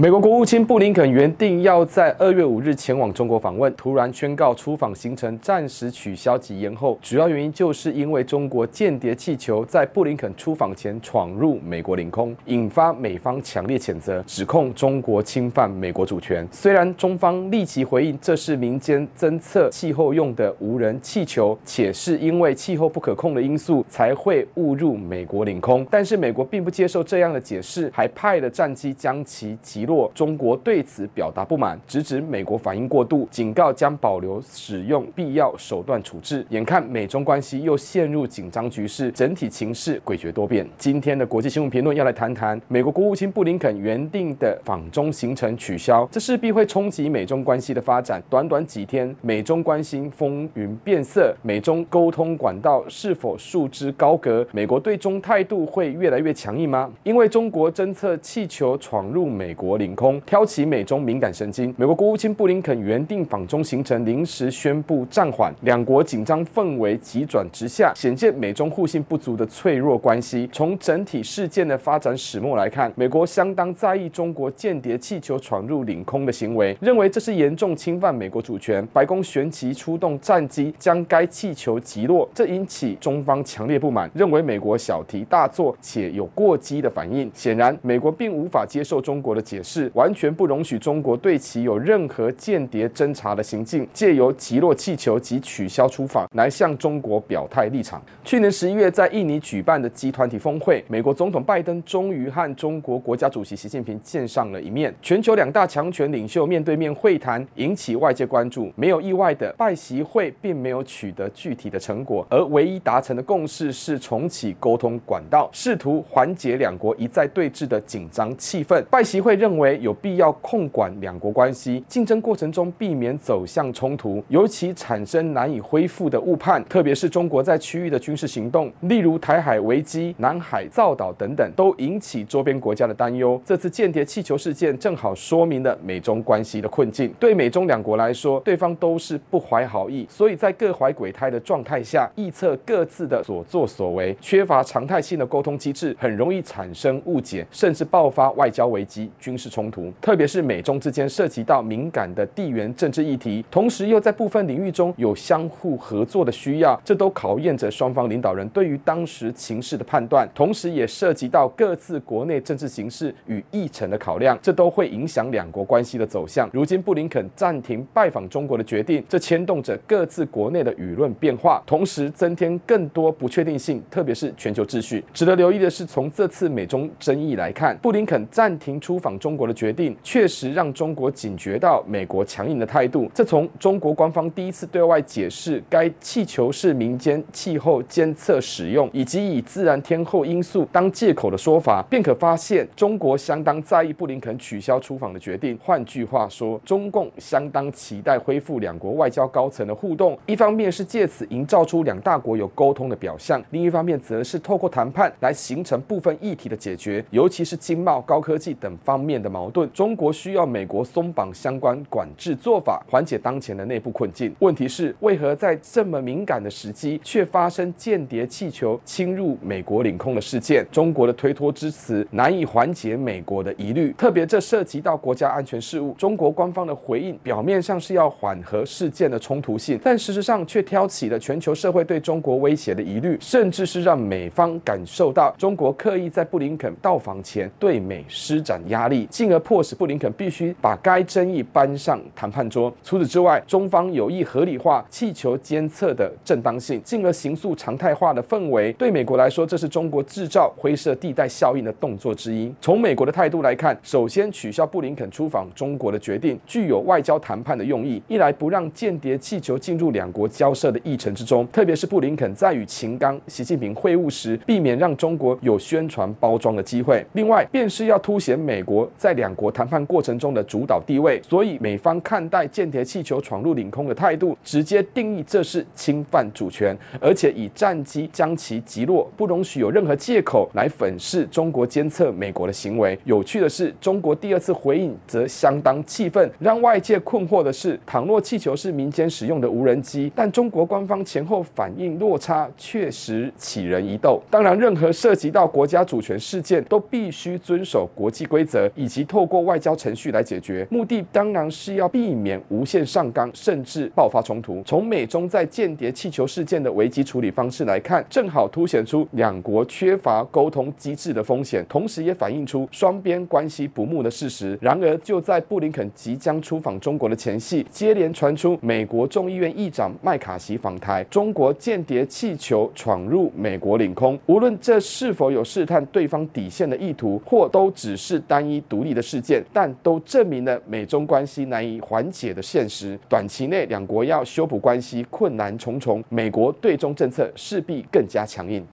美国国务卿布林肯原定要在二月五日前往中国访问，突然宣告出访行程暂时取消及延后。主要原因就是因为中国间谍气球在布林肯出访前闯入美国领空，引发美方强烈谴责，指控中国侵犯美国主权。虽然中方立即回应这是民间侦测气候用的无人气球，且是因为气候不可控的因素才会误入美国领空，但是美国并不接受这样的解释，还派了战机将其击落落。中国对此表达不满，直指美国反应过度，警告将保留使用必要手段处置。眼看美中关系又陷入紧张局势，整体情势诡谲多变。今天的国际新闻评论要来谈谈美国国务卿布林肯原定的访中行程取消，这势必会冲击美中关系的发展。短短几天，美中关系风云变色，美中沟通管道是否束之高阁？美国对中态度会越来越强硬吗？因为中国侦测气球闯入美国领空。挑起美中敏感神经，美国国务卿布林肯原定访中行程临时宣布暂缓，两国紧张氛围急转直下，显见美中互信不足的脆弱关系。从整体事件的发展始末来看，美国相当在意中国间谍气球闯入领空的行为，认为这是严重侵犯美国主权。白宫旋即出动战机将该气球击落，这引起中方强烈不满，认为美国小题大做且有过激的反应。显然，美国并无法接受中国的解释。是完全不容许中国对其有任何间谍侦查的行径，借由击落气球及取消出访来向中国表态立场。去年十一月在印尼举办的集团体峰会，美国总统拜登终于和中国国家主席习近平见上了一面，全球两大强权领袖面对面会谈，引起外界关注。没有意外的，拜习会并没有取得具体的成果，而唯一达成的共识是重启沟通管道，试图缓解两国一再对峙的紧张气氛。拜习会认为为。有必要控管两国关系，竞争过程中避免走向冲突，尤其产生难以恢复的误判。特别是中国在区域的军事行动，例如台海危机、南海造岛等等，都引起周边国家的担忧。这次间谍气球事件正好说明了美中关系的困境。对美中两国来说，对方都是不怀好意，所以在各怀鬼胎的状态下，臆测各自的所作所为，缺乏常态性的沟通机制，很容易产生误解，甚至爆发外交危机、军是冲突。特别是美中之间涉及到敏感的地缘政治议题，同时又在部分领域中有相互合作的需要，这都考验着双方领导人对于当时情势的判断，同时也涉及到各自国内政治形势与议程的考量，这都会影响两国关系的走向。如今布林肯暂停拜访中国的决定，这牵动着各自国内的舆论变化，同时增添更多不确定性，特别是全球秩序。值得留意的是，从这次美中争议来看，布林肯暂停出访中中国的决定。决定确实让中国警觉到美国强硬的态度。这从中国官方第一次对外解释该气球是民间气候监测使用，以及以自然天候因素当借口的说法，便可发现中国相当在意布林肯取消出访的决定。换句话说，中共相当期待恢复两国外交高层的互动。一方面是借此营造出两大国有沟通的表象，另一方面则是透过谈判来形成部分议题的解决，尤其是经贸、高科技等方面的矛盾。中国需要美国松绑相关管制做法，缓解当前的内部困境。问题是，为何在这么敏感的时机，却发生间谍气球侵入美国领空的事件？中国的推脱之词难以缓解美国的疑虑，特别这涉及到国家安全事务。中国官方的回应表面上是要缓和事件的冲突性，但事实上却挑起了全球社会对中国威胁的疑虑，甚至是让美方感受到中国刻意在布林肯到访前对美施展压力，进而。迫使布林肯必须把该争议搬上谈判桌。除此之外，中方有意合理化气球监测的正当性，进而形塑常态化的氛围。对美国来说，这是中国制造灰色地带效应的动作之一。从美国的态度来看，首先取消布林肯出访中国的决定，具有外交谈判的用意。一来不让间谍气球进入两国交涉的议程之中，特别是布林肯在与秦刚、习近平会晤时，避免让中国有宣传包装的机会。另外，便是要凸显美国在两国谈判过程中的主导地位。所以，美方看待间谍气球闯入领空的态度，直接定义这是侵犯主权，而且以战机将其击落，不容许有任何借口来粉饰中国监测美国的行为。有趣的是，中国第二次回应则相当气愤。让外界困惑的是，倘若气球是民间使用的无人机，但中国官方前后反应落差确实起人疑窦。当然，任何涉及到国家主权事件，都必须遵守国际规则，以及透过外交程序来解决。目的当然是要避免无限上纲，甚至爆发冲突。从美中在间谍气球事件的危机处理方式来看，正好凸显出两国缺乏沟通机制的风险，同时也反映出双边关系不睦的事实。然而，就在布林肯即将出访中国的前夕，接连传出美国众议院议长麦卡锡访台，中国间谍气球闯入美国领空。无论这是否有试探对方底线的意图，或都只是单一独独立的事件，但都证明了美中关系难以缓解的现实。短期内，两国要修补关系困难重重，美国对中政策势必更加强硬。